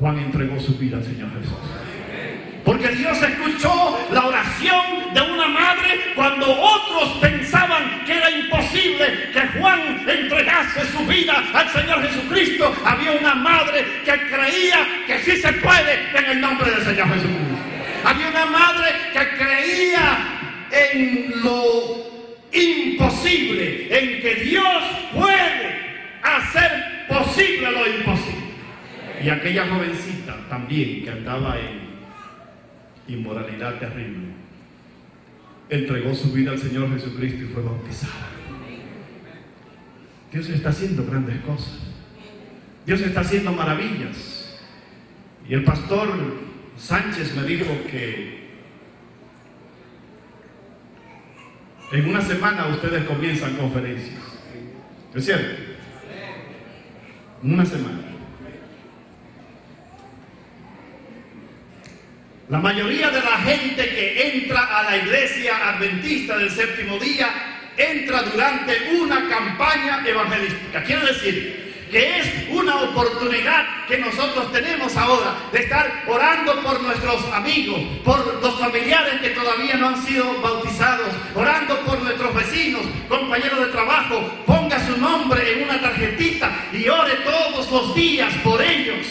Juan entregó su vida al Señor Jesús. Porque Dios escuchó la oración de una madre cuando otros pensaban que era imposible que Juan entregase su vida al Señor Jesucristo. Había una madre que creía que sí se puede en el nombre del Señor Jesucristo. Había una madre que creía en lo imposible, en que Dios puede hacer posible lo imposible. Y aquella jovencita también que andaba en inmoralidad terrible, entregó su vida al Señor Jesucristo y fue bautizada. Dios está haciendo grandes cosas. Dios está haciendo maravillas. Y el pastor Sánchez me dijo que en una semana ustedes comienzan conferencias. ¿Es cierto? Una semana. La mayoría de la gente que entra a la iglesia adventista del séptimo día entra durante una campaña evangelística. Quiere decir que es una oportunidad que nosotros tenemos ahora de estar orando por nuestros amigos, por los familiares que todavía no han sido bautizados, orando por nuestros vecinos, compañeros de trabajo. Ponga su nombre en una tarjetita y ore todos los días por ellos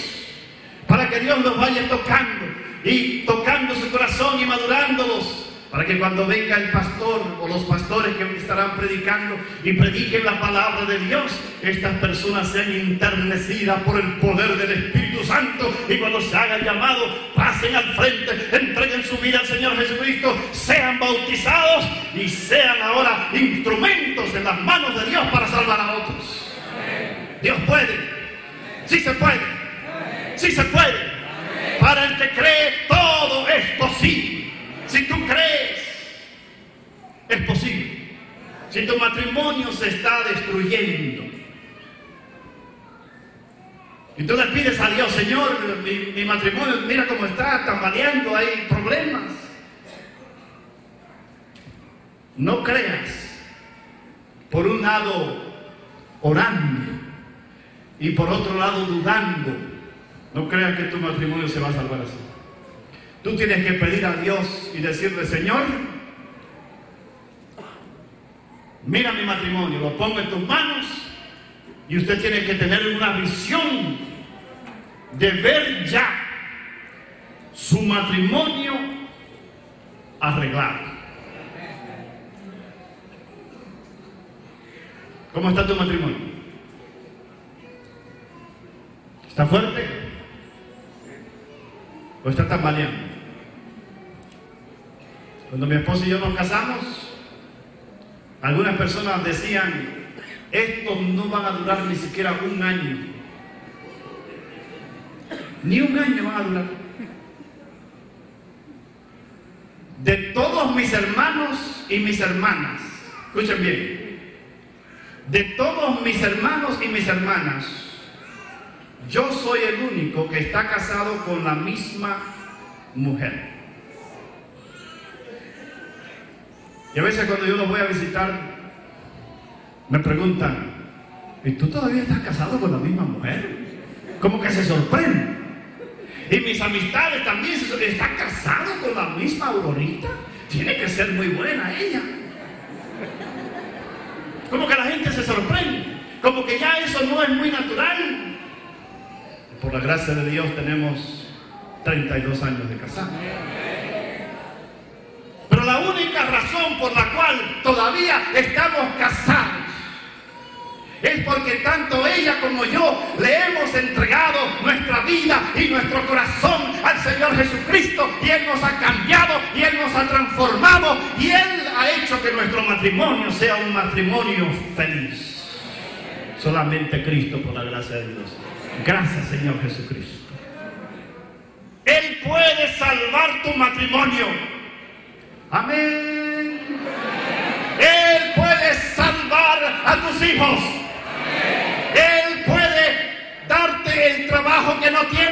para que Dios los vaya tocando y tocando su corazón y madurándolos para que cuando venga el pastor o los pastores que estarán predicando y prediquen la palabra de Dios, estas personas sean internecidas por el poder del Espíritu Santo y cuando se haga llamado, pasen al frente, entreguen su vida al Señor Jesucristo, sean bautizados y sean ahora instrumentos en las manos de Dios para salvar a otros. Dios puede, sí se puede, sí se puede. Para el que cree, todo es posible. Si tú crees, es posible. Si tu matrimonio se está destruyendo y tú le pides a Dios, Señor, mi, matrimonio, mira cómo está tambaleando, hay problemas. No creas, por un lado orando y por otro lado dudando. No creas que tu matrimonio se va a salvar así. Tú tienes que pedir a Dios y decirle, Señor, mira mi matrimonio, lo pongo en tus manos y usted tiene que tener una visión de ver ya su matrimonio arreglado. ¿Cómo está tu matrimonio? ¿Está fuerte? ¿O está tambaleando? Cuando mi esposo y yo nos casamos, algunas personas decían, estos no van a durar ni siquiera un año. Ni un año van a durar. De todos mis hermanos y mis hermanas, escuchen bien, de todos mis hermanos y mis hermanas, yo soy el único que está casado con la misma mujer. A veces cuando yo los voy a visitar, me preguntan, ¿y tú todavía estás casado con la misma mujer? Como que se sorprende. Y mis amistades también, ¿está casado con la misma Aurorita? Tiene que ser muy buena ella. Como que la gente se sorprende. Como que ya eso no es muy natural. Por la gracia de Dios tenemos 32 años de casado. La única razón por la cual todavía estamos casados es porque tanto ella como yo le hemos entregado nuestra vida y nuestro corazón al Señor Jesucristo y Él nos ha cambiado y Él nos ha transformado y Él ha hecho que nuestro matrimonio sea un matrimonio feliz. Solamente Cristo por la gracia de Dios. Gracias Señor Jesucristo. Él puede salvar tu matrimonio. Amén. Él puede salvar a tus hijos. Él puede darte el trabajo que no tienes.